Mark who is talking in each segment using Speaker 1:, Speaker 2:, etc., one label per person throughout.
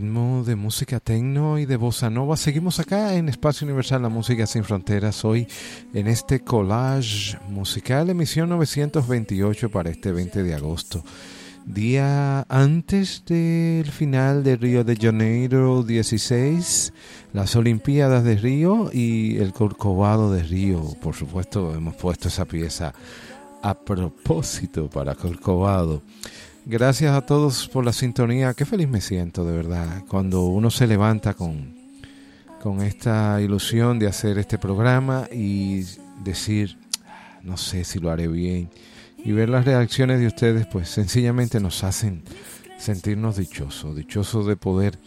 Speaker 1: música tecno y de bossa nova. Seguimos acá en Espacio Universal, la música sin fronteras, hoy en este collage musical, emisión 928 para este 20 de agosto. Día antes del final de Río de Janeiro 16, las Olimpiadas de Río y el Corcovado de Río. Por supuesto, hemos puesto esa pieza a propósito para Corcovado. Gracias a todos por la sintonía. Qué feliz me siento, de verdad, cuando uno se levanta con, con esta ilusión de hacer este programa y decir, no sé si lo haré bien. Y ver las reacciones de ustedes, pues sencillamente nos hacen sentirnos dichosos, dichosos de poder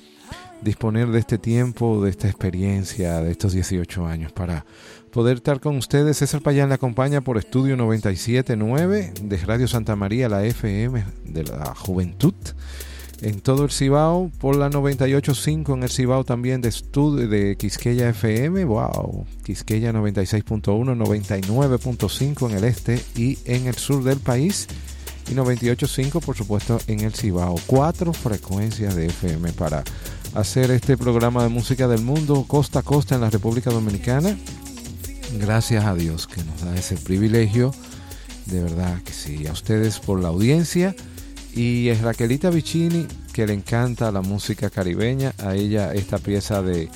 Speaker 1: disponer de este tiempo, de esta experiencia, de estos 18 años para poder estar con ustedes. César Payán le acompaña por Estudio 97.9 de Radio Santa María, la FM de la Juventud. En todo el Cibao, por la 98.5 en el Cibao también de estudio de Quisqueya FM, wow, Quisqueya 96.1, 99.5 en el este y en el sur del país y 98.5 por supuesto en el Cibao. Cuatro frecuencias de FM para hacer este programa de música del mundo costa a costa en la República Dominicana Gracias a Dios que nos da ese privilegio. De verdad que sí. A ustedes por la audiencia. Y es Raquelita Vicini, que le encanta la música caribeña. A ella esta pieza de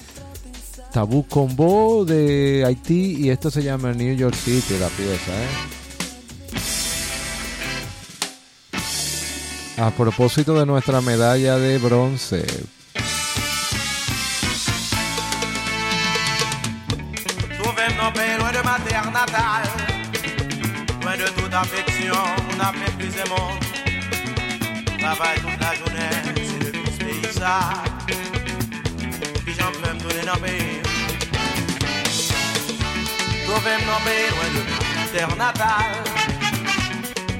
Speaker 1: Tabú Combo de Haití. Y esto se llama New York City, la pieza. ¿eh? A propósito de nuestra medalla de bronce
Speaker 2: natale, loin de toute affection, on a fait plus de monde. Travaille toute la journée, c'est le plus paysage. Puis j'en peux me donner dans pays. Trouver mon pays loin de terre natale,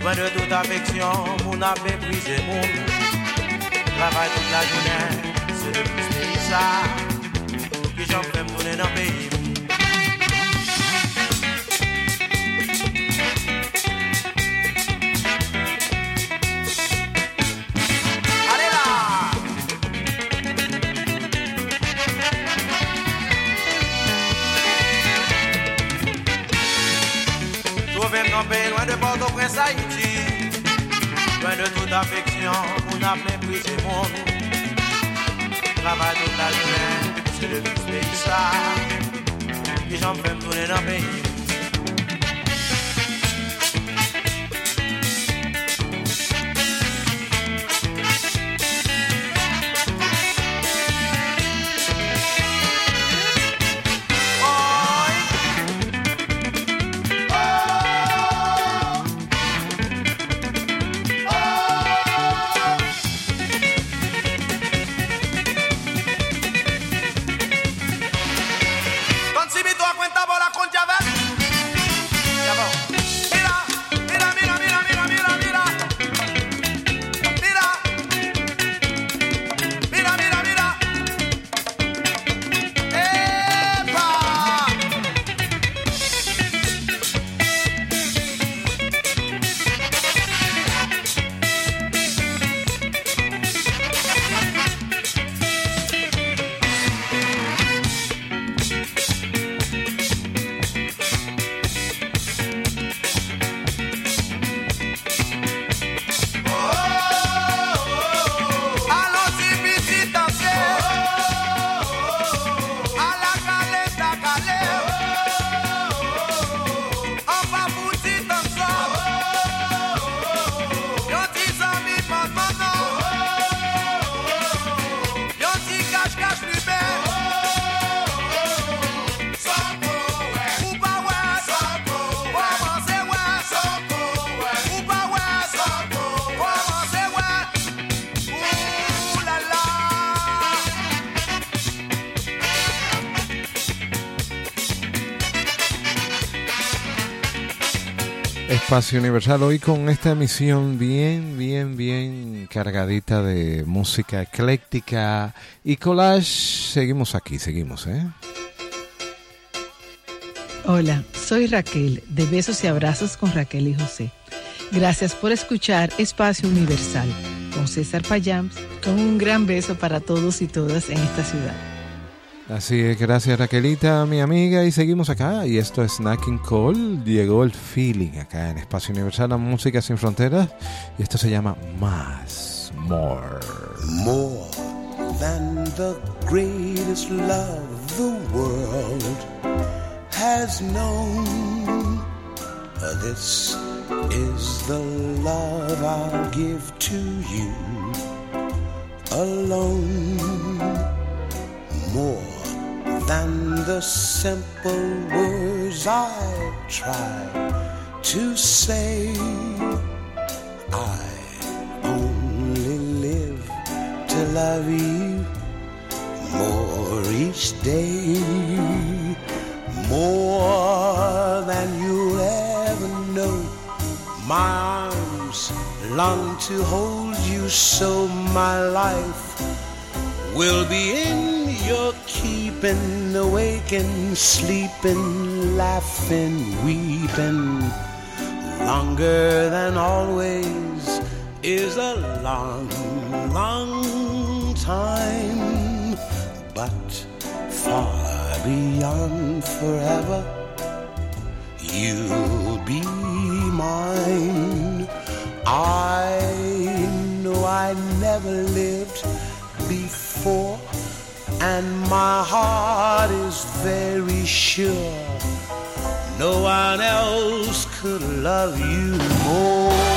Speaker 2: loin de toute affection, on a fait plus de monde. Travaille toute la journée, c'est le plus paysage. Puis j'en peux me donner dans pays. Loin de Port-au-Prince, Haïti. Loin de toute affection, on a méprisé mon Travail toute la journée, c'est le pays ça. Et j'en fais me tourner dans le pays.
Speaker 1: Espacio Universal hoy con esta emisión bien, bien, bien cargadita de música ecléctica y collage. Seguimos aquí, seguimos, ¿eh?
Speaker 3: Hola, soy Raquel de Besos y Abrazos con Raquel y José. Gracias por escuchar Espacio Universal con César Payams, con un gran beso para todos y todas en esta ciudad.
Speaker 1: Así es, gracias Raquelita, mi amiga, y seguimos acá. Y esto es Snacking Call. Llegó el feeling acá en Espacio Universal, la música sin fronteras. Y esto se llama Más, More.
Speaker 4: More than the greatest love the world has known. This is the love I'll give to you alone. More than the simple words I try to say. I only live to love you more each day, more than you'll ever know. My arms long to hold you, so my life will be in your keeping, awaking, sleeping, laughing, weeping. Longer than always is a long, long time, but far beyond forever, you'll be mine. I know I never lived before and my heart is very sure no one else could love you more.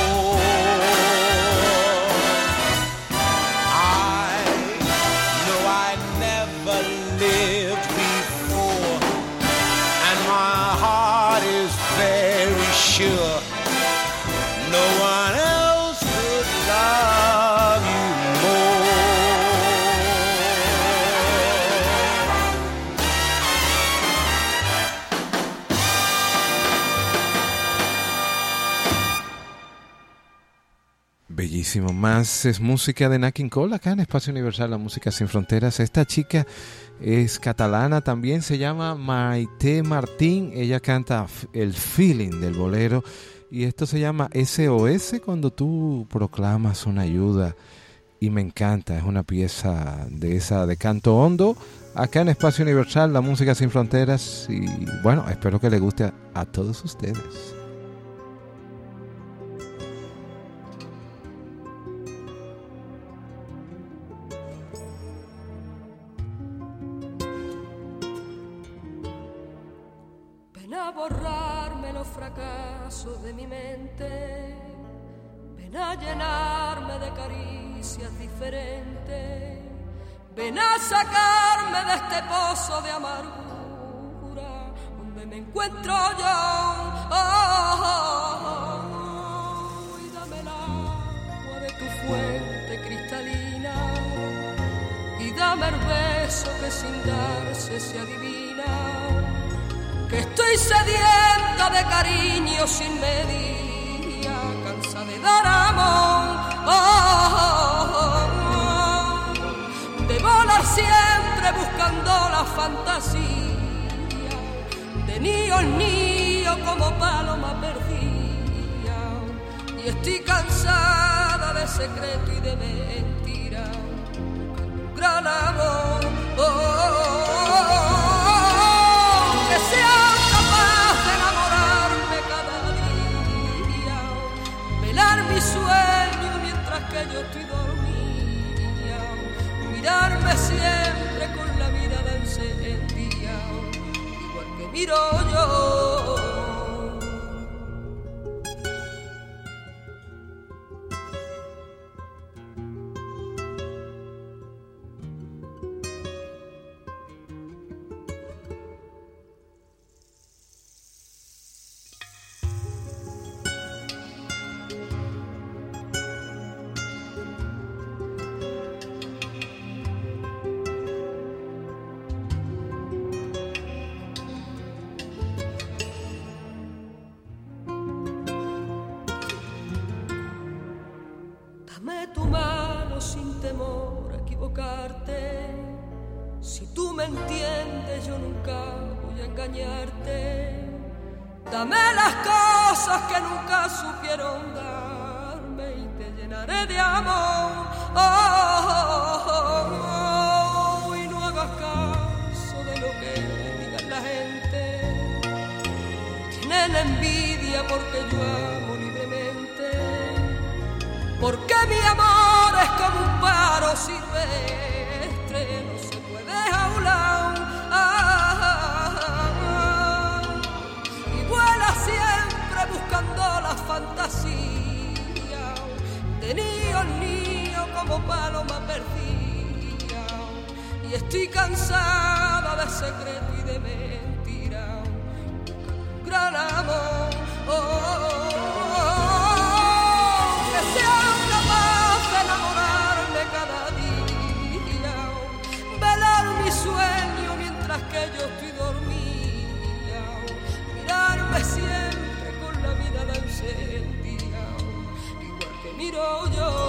Speaker 1: Más es música de Nakin Cole acá en Espacio Universal, la música sin fronteras. Esta chica es catalana, también se llama Maite Martín. Ella canta el feeling del bolero. Y esto se llama SOS cuando tú proclamas una ayuda. Y me encanta, es una pieza de esa de canto hondo. Acá en Espacio Universal, la música sin fronteras. Y bueno, espero que le guste a todos ustedes.
Speaker 5: Llenarme de caricias diferentes, ven a sacarme de este pozo de amargura donde me encuentro yo. Oh, y dame el agua de tu fuente cristalina y dame el beso que sin darse se adivina que estoy sedienta de cariño sin medida, cansa de dar amor, oh, de volar siempre buscando la fantasía, de niño en niño como paloma perdida, y estoy cansada de secreto y de mentira, gran amor. Yo estoy mirarme siempre con la mirada encendida, igual que miro yo. Me entiendes, yo nunca voy a engañarte. Dame las cosas que nunca supieron darme y te llenaré de amor. Oh, y no hagas caso de lo que diga la gente. Tienen envidia porque yo amo libremente. Porque mi amor es como un paro silvestre, paloma perdida. Y estoy cansada de secreto y de mentira. Gran amor. oh, que sea capaz de enamorarme cada día, velar mi sueño mientras que yo estoy dormida, mirarme siempre con la mirada encendida, igual que miro yo.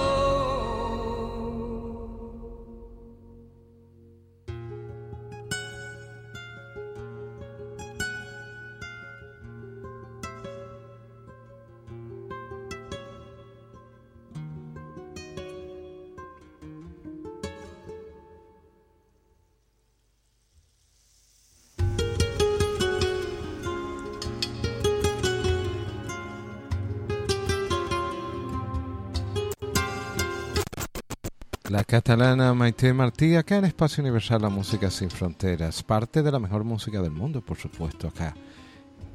Speaker 1: La catalana Maite Martí, acá en Espacio Universal La Música Sin Fronteras, parte de la mejor música del mundo, por supuesto, acá.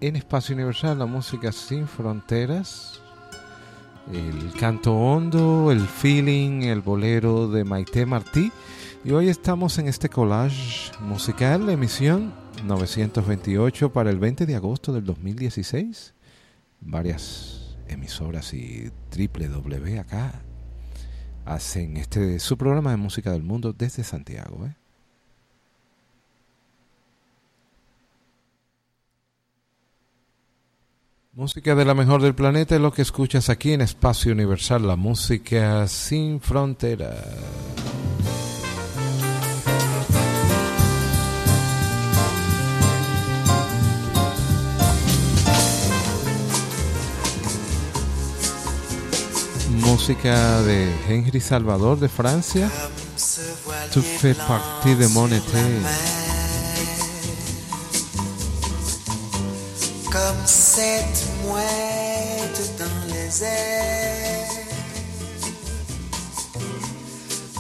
Speaker 1: En Espacio Universal La Música Sin Fronteras, el canto hondo, el feeling, el bolero de Maite Martí. Y hoy estamos en este collage musical, emisión 928 para el 20 de agosto del 2016. Varias emisoras y triple W acá hacen este su programa de música del mundo desde Santiago. ¿eh? Música de la mejor del planeta es lo que escuchas aquí en Espacio Universal, la música sin fronteras. Música de Henry Salvador de Francia. Tu fais partie de mon été.
Speaker 6: Comme cette mouette dans les airs.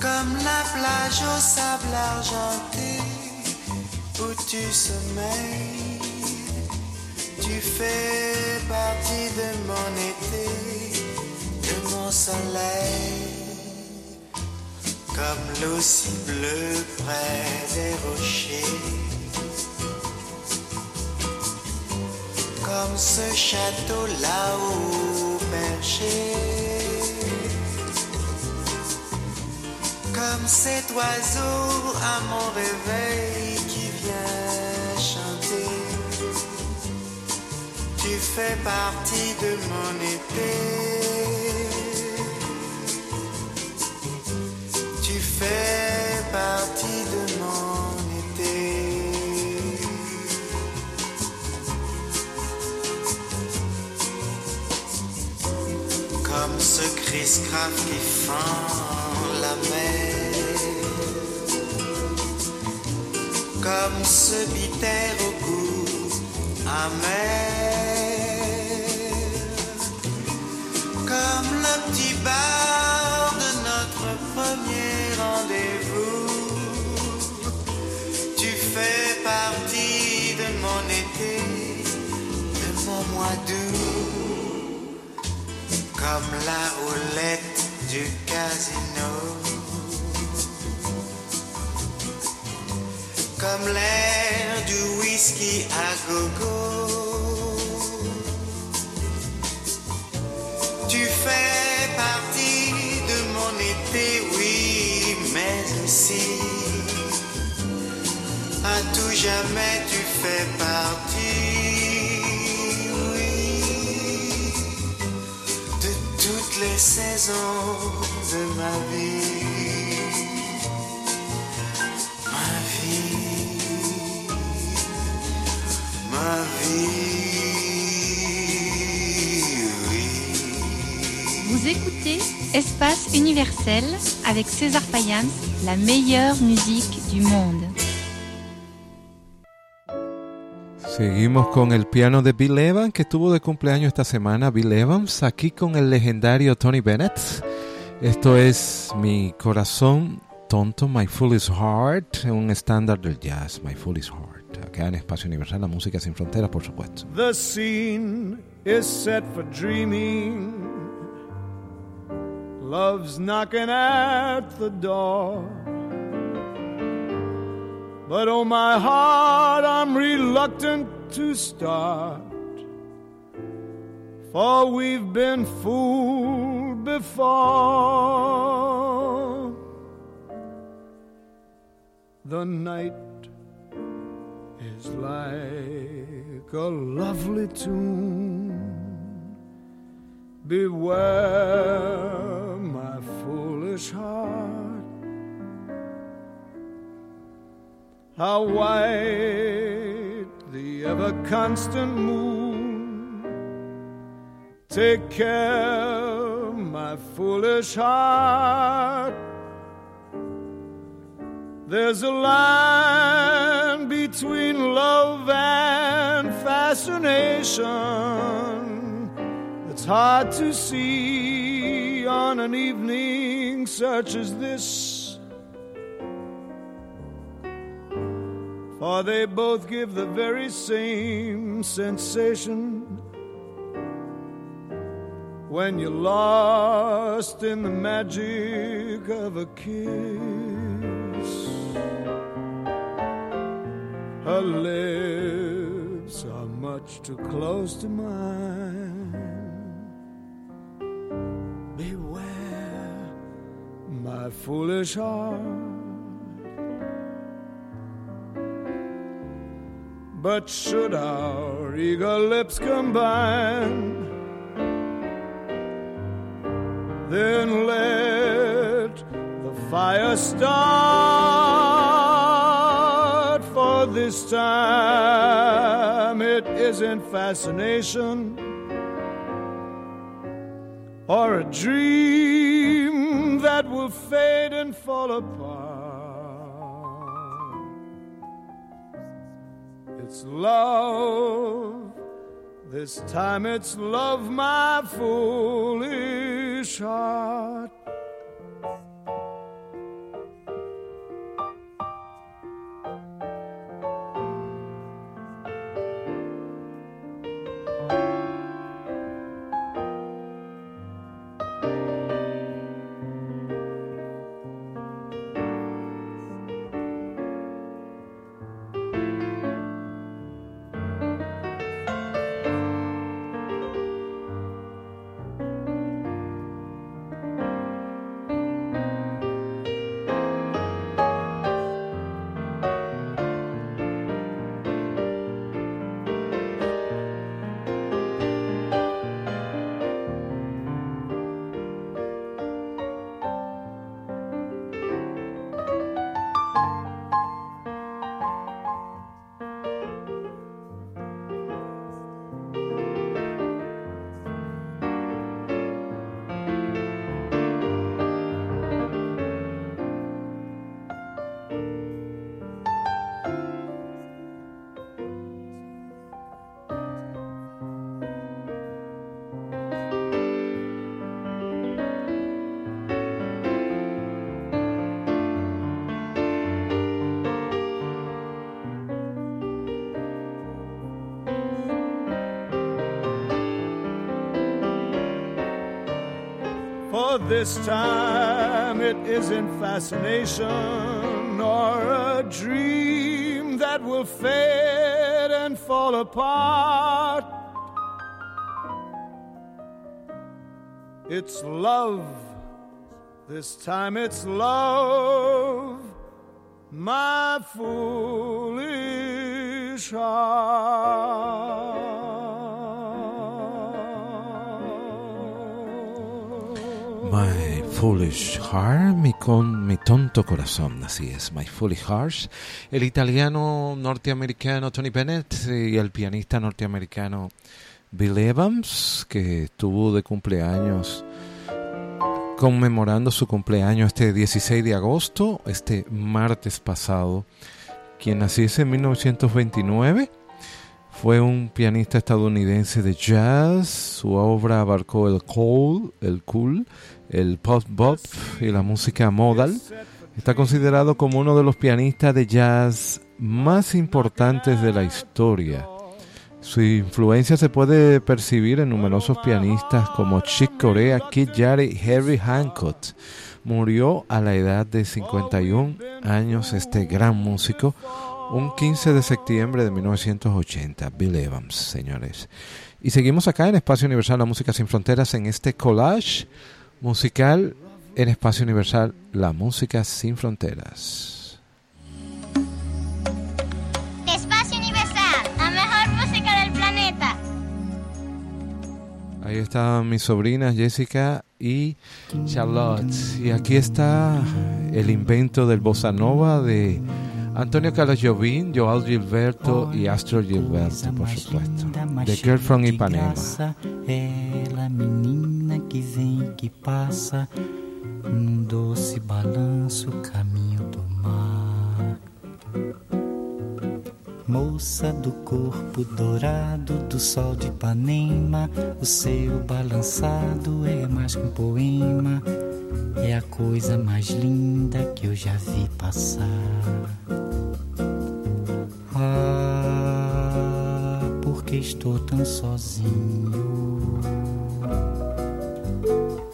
Speaker 6: Comme la plage au sable argenté où tu sommeilles. Tu fais partie de mon été, mon soleil. Comme l'eau si bleue près des rochers. Comme ce château là-haut perché. Comme cet oiseau à mon réveil qui vient chanter. Tu fais partie de mon été. Fais partie de mon été. Comme ce Chris Craft qui fend la mer. Comme ce bitter au goût amer. Comme le petit bar Comme la houlette du casino. Comme l'air du whisky à gogo. Tu fais partie de mon été, oui, mais aussi à tout jamais tu fais partie, de ma vie. Ma vie, ma vie, oui.
Speaker 7: Vous écoutez Espace universel avec César Payans, la meilleure musique du monde.
Speaker 1: Seguimos con el piano de Bill Evans, que estuvo de cumpleaños esta semana. Bill Evans, aquí con el legendario Tony Bennett. Esto es Mi Corazón Tonto, My Foolish Heart, un estándar del jazz, My Foolish Heart. Acá en Espacio Universal, la música sin fronteras, por supuesto.
Speaker 8: The scene is set for dreaming. Love's knocking at the door. But oh, my heart, I'm reluctant to start. For we've been fooled before. The night is like a lovely tune. Beware, my foolish heart. How white the ever constant moon. Take care, my foolish heart. There's a line between love and fascination that's hard to see on an evening such as this. For they both give the very same sensation when you're lost in the magic of a kiss. Her lips are much too close to mine. Beware, my foolish heart. But should our eager lips combine, then let the fire start. For this time it isn't fascination or a dream that will fade and fall apart. It's love. This time it's love, my foolish heart. This time it isn't fascination or a dream that will fade and fall apart. It's love. This time it's love, my foolish heart.
Speaker 1: My Foolish Heart, mi, con, mi tonto corazón, así es, My Foolish Heart. El italiano norteamericano Tony Bennett y el pianista norteamericano Bill Evans, que estuvo de cumpleaños conmemorando su cumpleaños este 16 de agosto, este martes pasado. Quien naciese en 1929 fue un pianista estadounidense de jazz. Su obra abarcó el cool, el cool, el pop bop y la música modal. Está considerado como uno de los pianistas de jazz más importantes de la historia. Su influencia se puede percibir en numerosos pianistas como Chick Corea, Kid Jarrett y Harry Hancock. Murió a la edad de 51 años este gran músico un 15 de septiembre de 1980. Bill Evans, señores. Y seguimos acá en Espacio Universal, la música sin fronteras, en este collage musical en Espacio Universal, la música sin fronteras.
Speaker 9: Espacio Universal, la mejor música del planeta.
Speaker 1: Ahí están mis sobrinas Jessica y Charlotte. Y aquí está el invento del bossa nova de Antonio Carlos Jobim, Joao Gilberto y Astro Gilberto, por supuesto. The Girl from Ipanema.
Speaker 10: Que vem que passa num doce balanço caminho do mar. Moça do corpo dourado do sol de Ipanema, o seu balançado é mais que um poema, é a coisa mais linda que eu já vi passar. Ah, porque estou tão sozinho?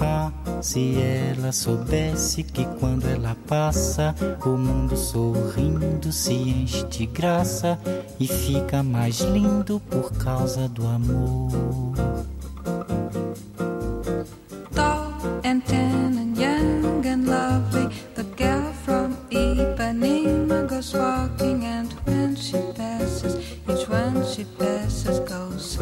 Speaker 10: Ah, se ela soubesse que quando ela passa, o mundo sorrindo se enche de graça e fica mais lindo por causa do amor.
Speaker 11: tall and tan and young and lovely. The girl from Ipanema goes walking, and when she passes, each one she passes goes.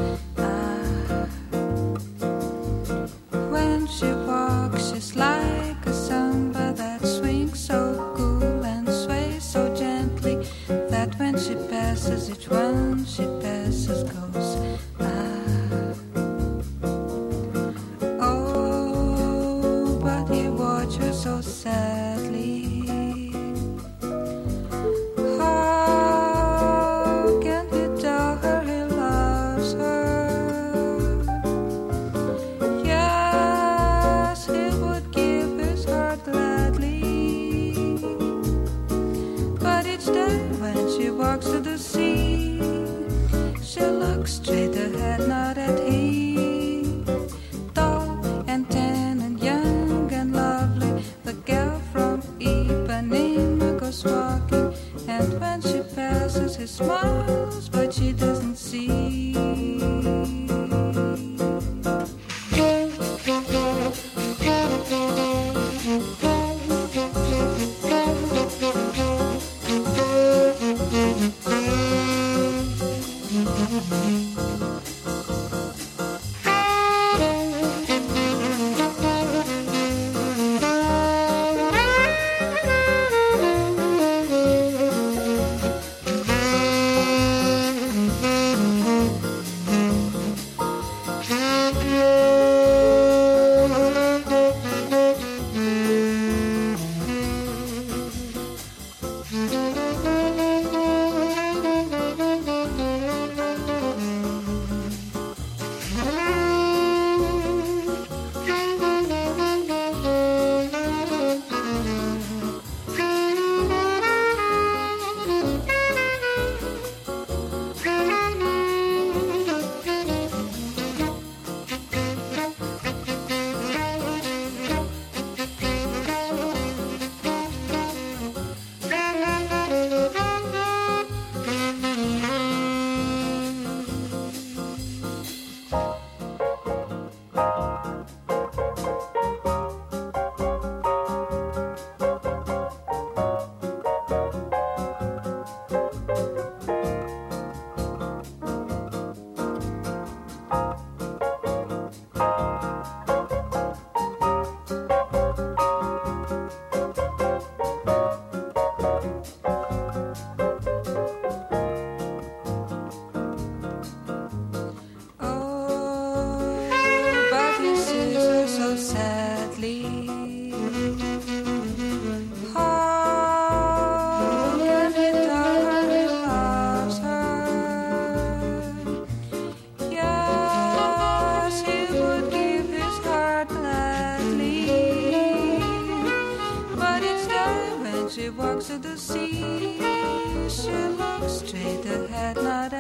Speaker 11: Straight ahead, not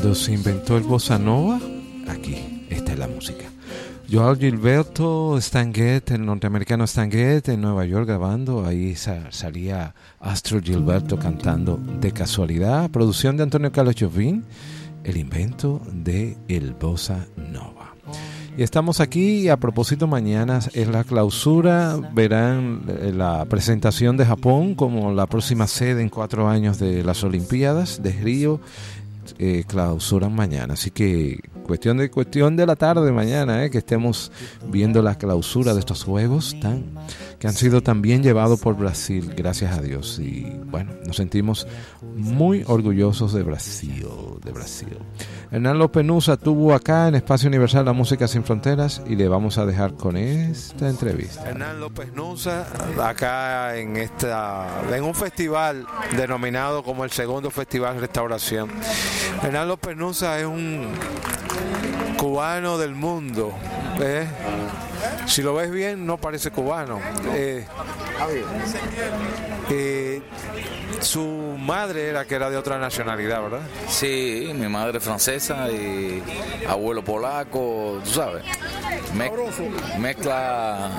Speaker 10: Cuando se inventó el bossa nova, aquí, esta es la música. Joao Gilberto Stanguet, el norteamericano Stanguet, en Nueva York grabando, ahí sa- salía Astro Gilberto cantando de casualidad, producción de Antonio Carlos Jobim, el invento de el bossa nova. Y estamos aquí, a propósito, mañana es la clausura, verán eh, la presentación de Japón como la próxima sede en cuatro años de las Olimpiadas de Río eh, clausuran mañana. Así que cuestión de cuestión de la tarde mañana, eh, que estemos viendo la clausura de estos juegos tan que han sido también llevados por Brasil, gracias a Dios. Y bueno, nos sentimos muy orgullosos de Brasil, de Brasil. Hernán López Nusa tuvo acá en Espacio Universal la música sin fronteras y le vamos a dejar con esta entrevista.
Speaker 1: Hernán López Nusa, acá en esta en un festival denominado como el segundo Festival Restauración. Hernán López Nusa es un cubano del mundo. ¿eh? Si lo ves bien, no parece cubano. Eh, eh, su madre era que era de otra nacionalidad, ¿verdad?
Speaker 12: Sí, mi madre es francesa y abuelo polaco, tú sabes. Mez- mezcla,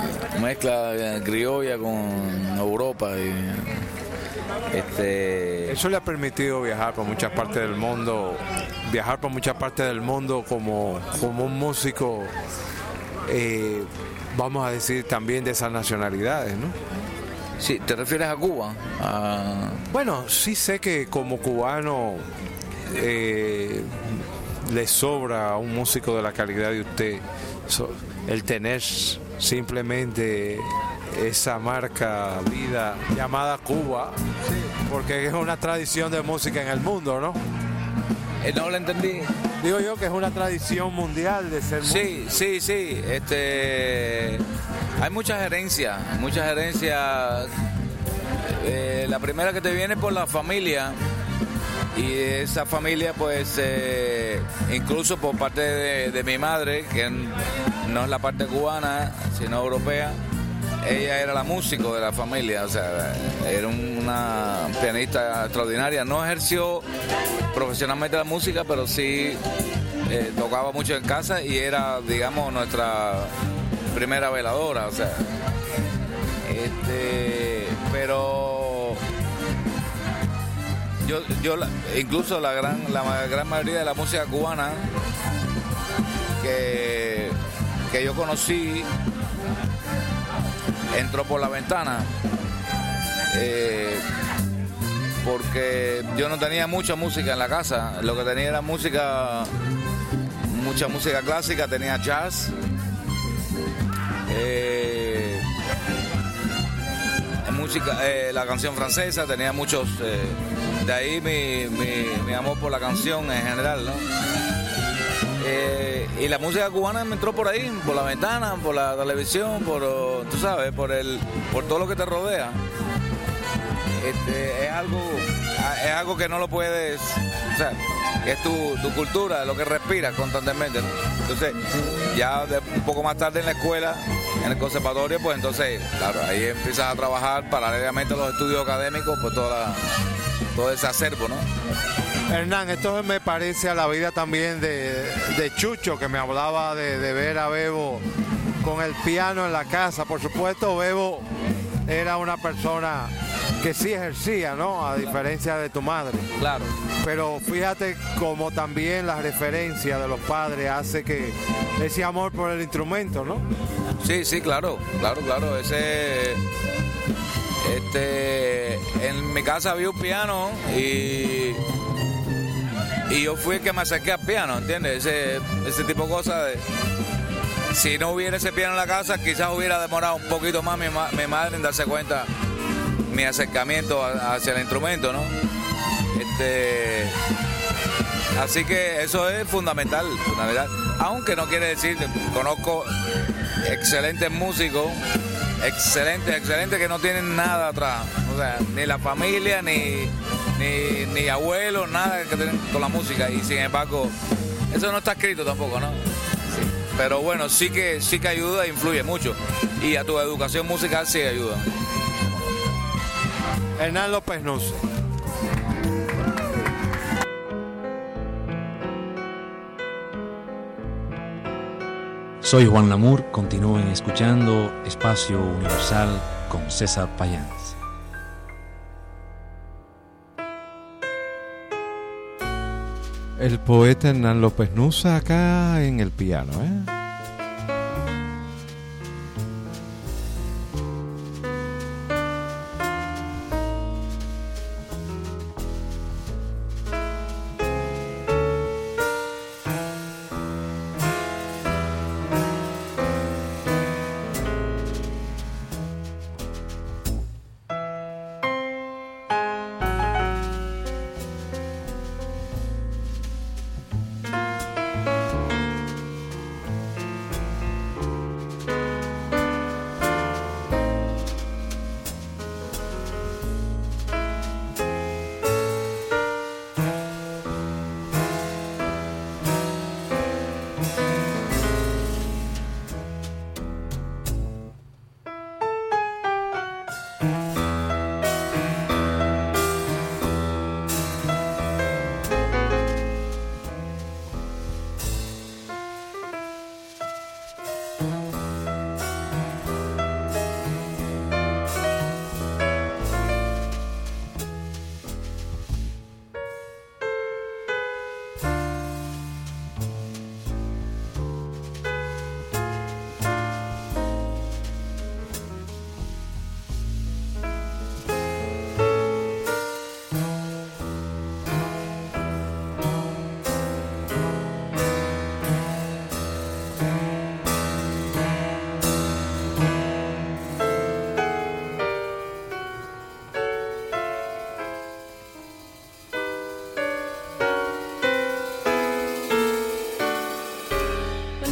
Speaker 12: mezcla eh, criolla con Europa y este
Speaker 1: Eso le ha permitido viajar por muchas partes del mundo, viajar por muchas partes del mundo como, como un músico, eh, vamos a decir, también de esas nacionalidades, ¿no?
Speaker 12: Sí, ¿te refieres a Cuba? A-
Speaker 1: Bueno, sí sé que como cubano eh, le sobra a un músico de la calidad de usted el tener simplemente esa marca vida llamada Cuba, porque es una tradición de música en el mundo, ¿no?
Speaker 12: Eh, no lo entendí.
Speaker 1: Digo yo que es una tradición mundial de ser
Speaker 12: Sí, sí, sí. Este, hay muchas herencias, muchas herencias. Eh, la primera que te viene por la familia y esa familia, pues, eh, incluso por parte de, de mi madre, que no es la parte cubana, sino europea. Ella era la músico de la familia, o sea, era una pianista extraordinaria. No ejerció profesionalmente la música, pero sí eh, tocaba mucho en casa y era, digamos, nuestra primera veladora, o sea. Este, pero yo, yo incluso la gran, la gran mayoría de la música cubana que, que yo conocí entró por la ventana. eh, porque yo no tenía mucha música en la casa, lo que tenía era música, mucha música clásica, tenía jazz, eh, música, eh, la canción francesa, tenía muchos, de ahí mi, mi- mi amor por la canción en general, ¿no? Eh, y la música cubana me entró por ahí, por la ventana, por la televisión, por, tú sabes, por el, por todo lo que te rodea. Este, es algo, es algo que no lo puedes, o sea, es tu, tu cultura, lo que respiras constantemente. Entonces, ya de- un poco más tarde en la escuela, en el conservatorio, pues entonces, claro, ahí empiezas a trabajar paralelamente a los estudios académicos, pues toda todo ese acervo, ¿no?
Speaker 1: Hernán, esto me parece a la vida también de, de Chucho, que me hablaba de, de ver a Bebo con el piano en la casa. Por supuesto, Bebo era una persona que sí ejercía, ¿no? A diferencia de tu madre.
Speaker 12: Claro.
Speaker 1: Pero fíjate como también la referencia de los padres hace que ese amor por el instrumento, ¿no?
Speaker 12: Sí, sí, claro, claro, claro. Ese. Este. En mi casa había un piano y. Y yo fui el que me acerqué al piano, ¿entiendes? Ese, ese tipo de cosas. de- si no hubiera ese piano en la casa, quizás hubiera demorado un poquito más mi, mi madre en darse cuenta mi acercamiento hacia el instrumento, ¿no? Este. Así que eso es fundamental, fundamental. Aunque no quiere decir, conozco excelentes músicos, excelentes, excelentes que no tienen nada atrás. O sea, ni la familia, ni, ni, ni abuelos, nada que tienen con la música. Y sin embargo, eso no está escrito tampoco, ¿no? Pero bueno, sí que, sí que ayuda e influye mucho. Y a tu educación musical sí ayuda.
Speaker 13: Hernán López Nuce.
Speaker 14: Soy Juan Lamour, continúen escuchando Espacio Universal con César Payans.
Speaker 1: El poeta Hernán López Nusa acá en el piano, ¿eh?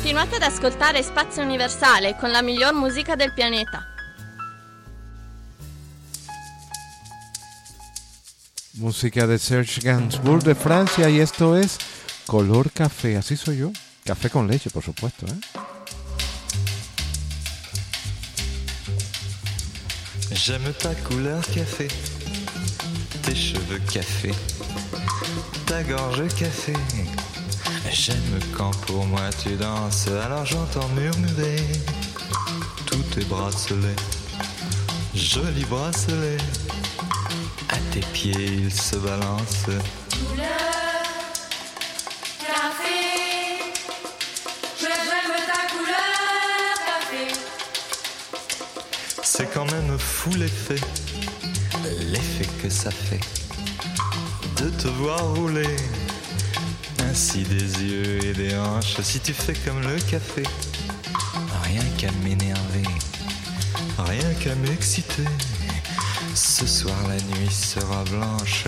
Speaker 15: Continuate ad ascoltare Spazio Universale con la miglior musica del pianeta.
Speaker 1: Música de Serge Gainsbourg de Francia y esto es Color Café, así soy yo. Café con leche, por supuesto. ¿eh?
Speaker 16: J'aime ta couleur café, tes cheveux café, ta gorge café. J'aime quand pour moi tu danses, alors j'entends murmurer tous tes bracelets, jolis bracelets. À tes pieds ils se balancent. C'est quand même fou l'effet, l'effet que ça fait de te voir rouler. Ainsi des yeux et des hanches, si tu fais comme le café, rien qu'à m'énerver, rien qu'à m'exciter. Ce soir la nuit sera blanche.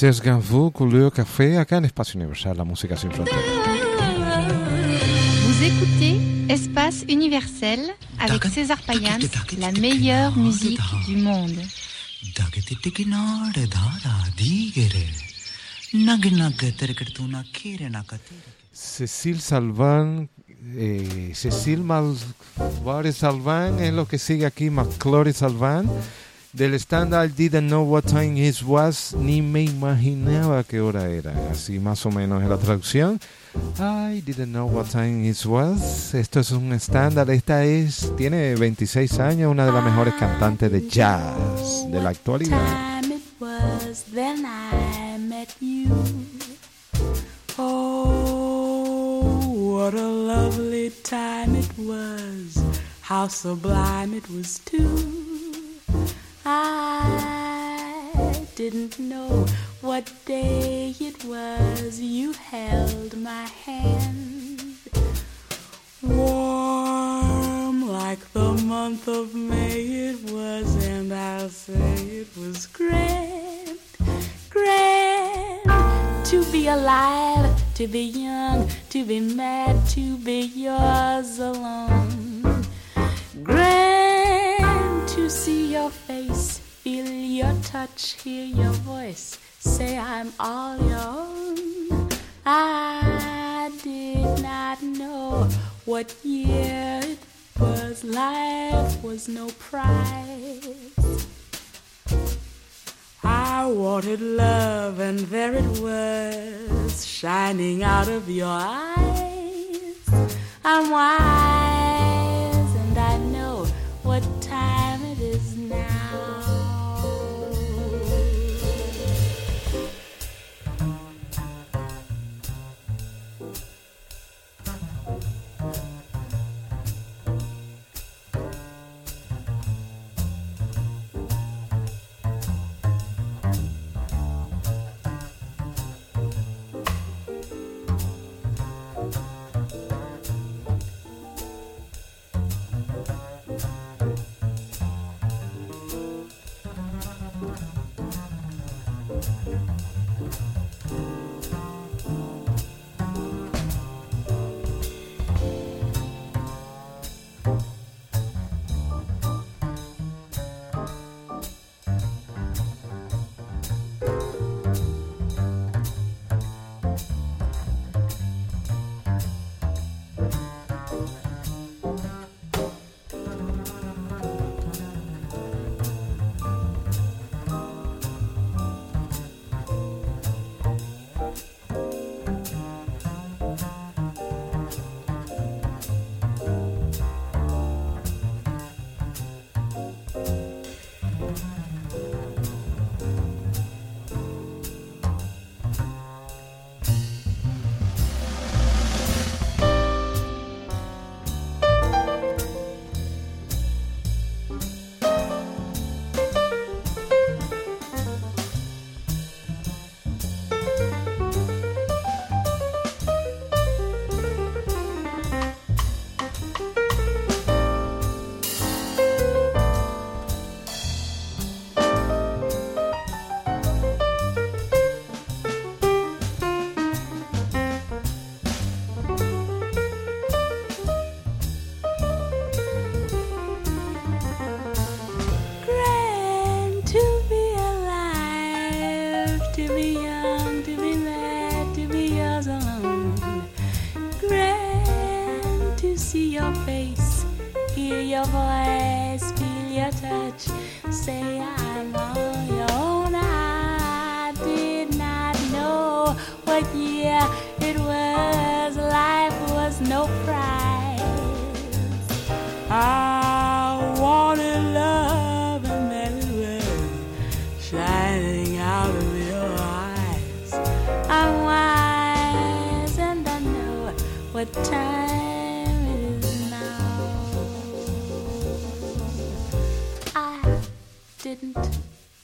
Speaker 1: Serge Gainsbourg, Couleur Café, acá en Espacio Universal, la música sin fronteras.
Speaker 7: Vous écoutez Espace Universel avec César Payans, la meilleure musique du monde.
Speaker 1: Cecil Salván, eh, Cecil Malvares Salván es lo que sigue aquí, McClory Salván. Del estándar Didn't Know What Time It Was, ni me imaginaba qué hora era. Así más o menos es la traducción. I didn't know what time it was. Esto es un estándar. Esta es, tiene 26 años, una de las mejores cantantes de jazz de la actualidad.
Speaker 17: Oh, what a lovely time it was. How sublime it was too. I didn't know what day it was you held my hand. Warm like the month of May it was, and I'll say it was grand, grand to be alive, to be young, to be mad, to be yours alone. Grand see your face, feel your touch, hear your voice, say I'm all your own. I did not know what year it was. Life was no prize. I wanted love, and there it was, shining out of your eyes. I'm wise,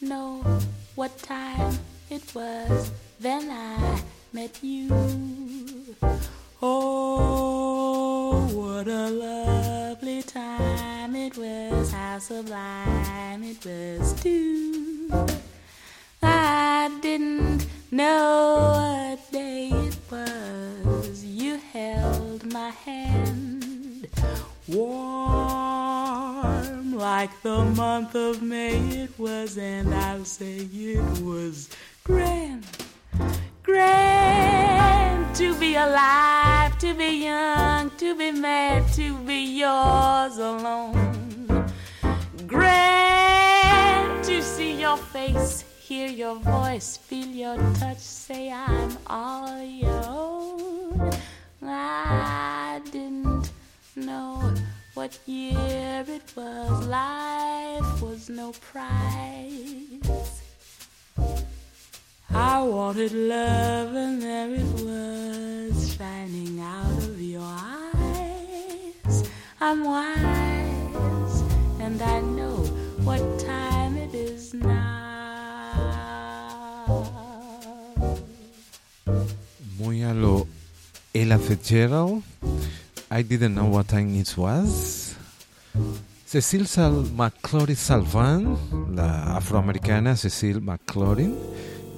Speaker 17: know what time it was then I met you. Oh, what a lovely time it was, how sublime it was too. I didn't know what day it was. You held my hand, warm like the month of May it was, and I'll say it was grand, grand to be alive, to be young, to be mad, to be yours alone. Grand to see your face, hear your voice, feel your touch, say I'm all your own. I didn't know what year it was, life was no prize. I wanted love, and there it was, shining out of your eyes. I'm wise, and I know what time it is now.
Speaker 1: Muy a lo Ella Fitzgerald. I didn't know what time it was. Cecil Sal McClory Salvan, la afroamericana Cecil McClory.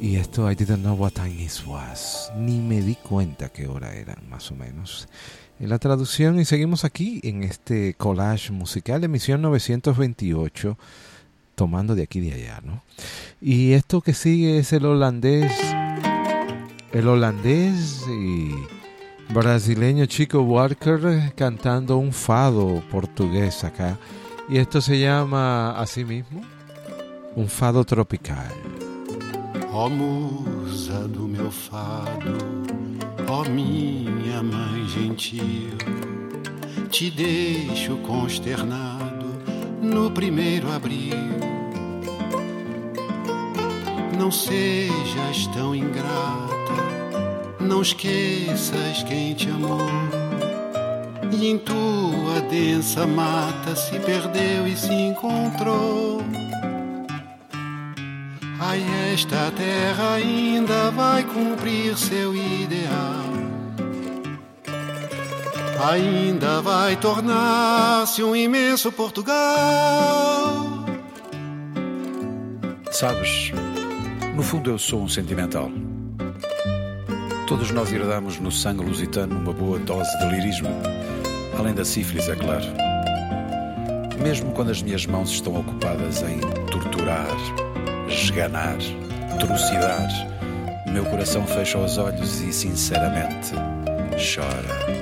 Speaker 1: Y esto I didn't know what time it was. Ni me di cuenta qué hora era, más o menos. En la traducción, y seguimos aquí en este collage musical, emisión 928, tomando de aquí y de allá, ¿no? Y esto que sigue es el holandés, el holandés y brasileño Chico Walker cantando un fado portugués acá. Y esto se llama así mismo, un fado tropical.
Speaker 18: Ó musa do meu fado, ó minha mãe gentil, te deixo consternado no primeiro abril. Não sejas tão ingrata, não esqueças quem te amou. E em tua densa mata se perdeu e se encontrou. Ai, esta terra ainda vai cumprir seu ideal. Ainda vai tornar-se um imenso Portugal.
Speaker 19: Sabes, no fundo eu sou um sentimental. Todos nós herdamos no sangue lusitano uma boa dose de lirismo, além da sífilis, é claro. Mesmo quando as minhas mãos estão ocupadas em torturar, esganar, trucidar, meu coração fecha os olhos e sinceramente chora.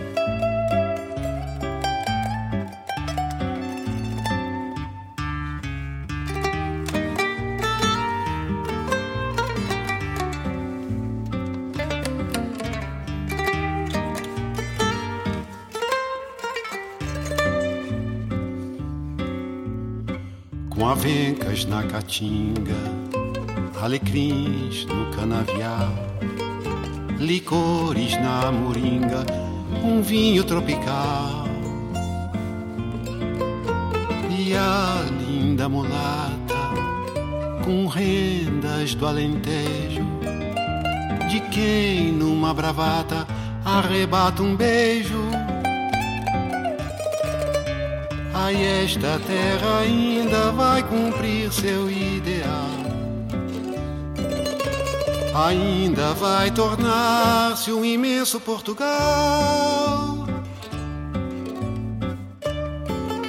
Speaker 18: Avencas na caatinga, alecrins no canavial, licores na moringa, um vinho tropical. E a linda mulata, com rendas do alentejo, de quem numa bravata arrebata um beijo. Ai, esta terra ainda vai cumprir seu ideal. Ainda vai tornar-se um imenso Portugal.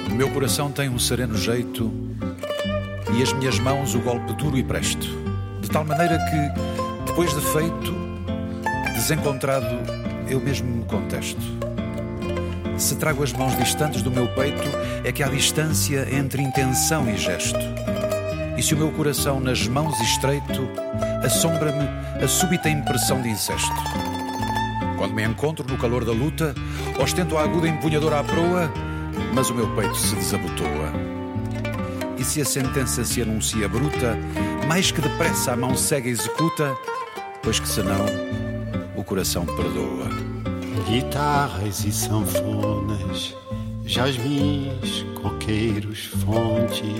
Speaker 19: O meu coração tem um sereno jeito e as minhas mãos o golpe duro e presto, de tal maneira que, depois de feito, desencontrado, eu mesmo me contesto. Se trago as mãos distantes do meu peito, é que há distância entre intenção e gesto. E se o meu coração nas mãos estreito, assombra-me a súbita impressão de incesto. Quando me encontro no calor da luta, ostento a aguda empunhadora à proa, mas o meu peito se desabotoa. E se a sentença se anuncia bruta, mais que depressa a mão cega executa, pois que senão o coração perdoa.
Speaker 18: Guitarras e sanfonas, jasmins, coqueiros, fontes,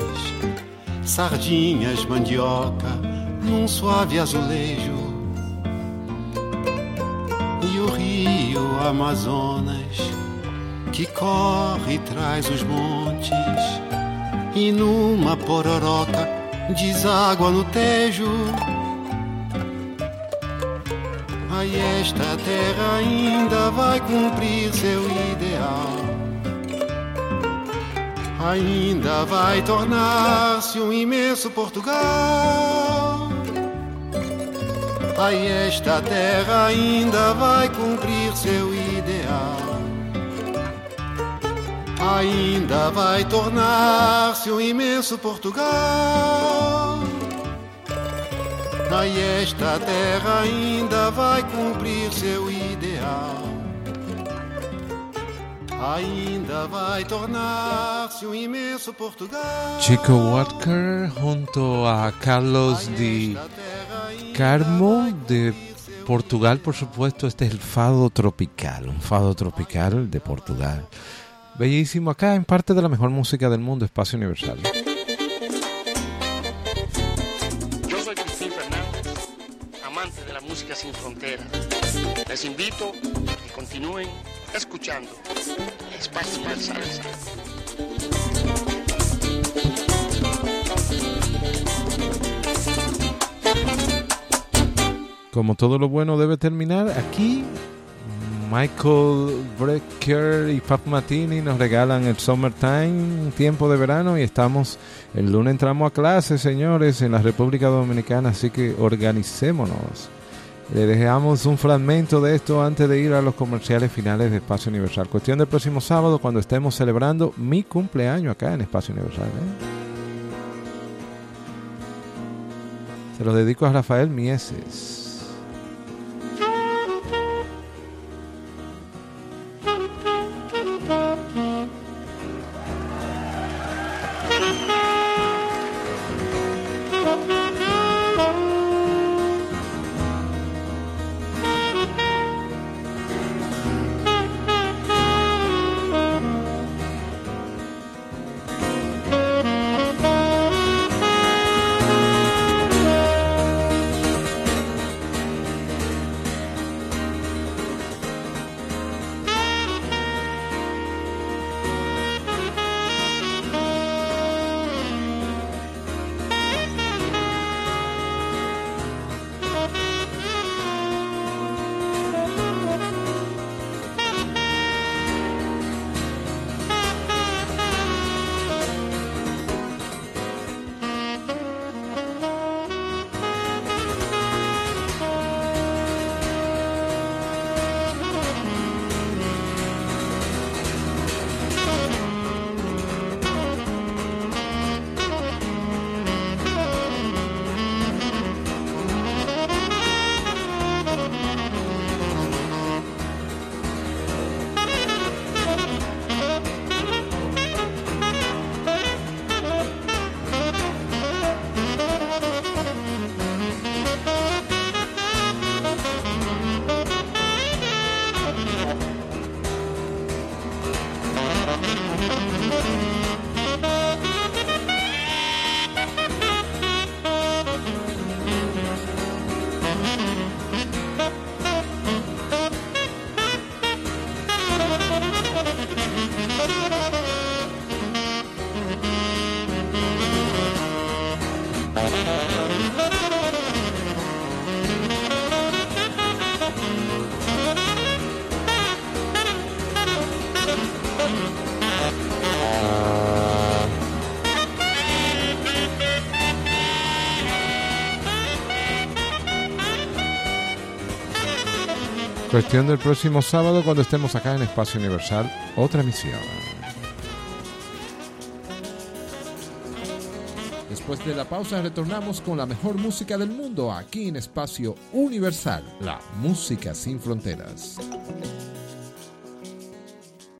Speaker 18: sardinhas, mandioca, num suave azulejo. E o rio Amazonas, que corre e traz os montes, e numa pororoca deságua no tejo. Ai, esta terra ainda vai cumprir seu ideal. Ainda vai tornar-se um imenso Portugal. Ai, esta terra ainda vai cumprir seu ideal. Ainda vai tornar-se um imenso Portugal. Ai, esta terra ainda vai cumprir seu ideal. Ainda vai tornar-se um imenso Portugal.
Speaker 1: Chico Walker junto a Carlos Di Carmo de Portugal, por supuesto. Este es el fado tropical, un fado tropical de Portugal. Bellísimo acá en parte de la mejor música del mundo, Espacio Universal.
Speaker 20: Yo soy Cristín Fernández, amante de la música sin fronteras. Les invito a que continúen escuchando Espacio Universal.
Speaker 1: Como todo lo bueno debe terminar, aquí Michael Brecker y Pap Matini nos regalan el Summertime, tiempo de verano, y estamos, el lunes entramos a clase, señores, en la República Dominicana, así que organicémonos. Le dejamos un fragmento de esto antes de ir a los comerciales finales de Espacio Universal. Cuestión del próximo sábado cuando estemos celebrando mi cumpleaños acá en Espacio Universal. ¿eh? Se lo dedico a Rafael Mieses. Cuestión del próximo sábado cuando estemos acá en Espacio Universal, otra emisión. Después de la pausa retornamos con la mejor música del mundo aquí en Espacio Universal, la música sin fronteras.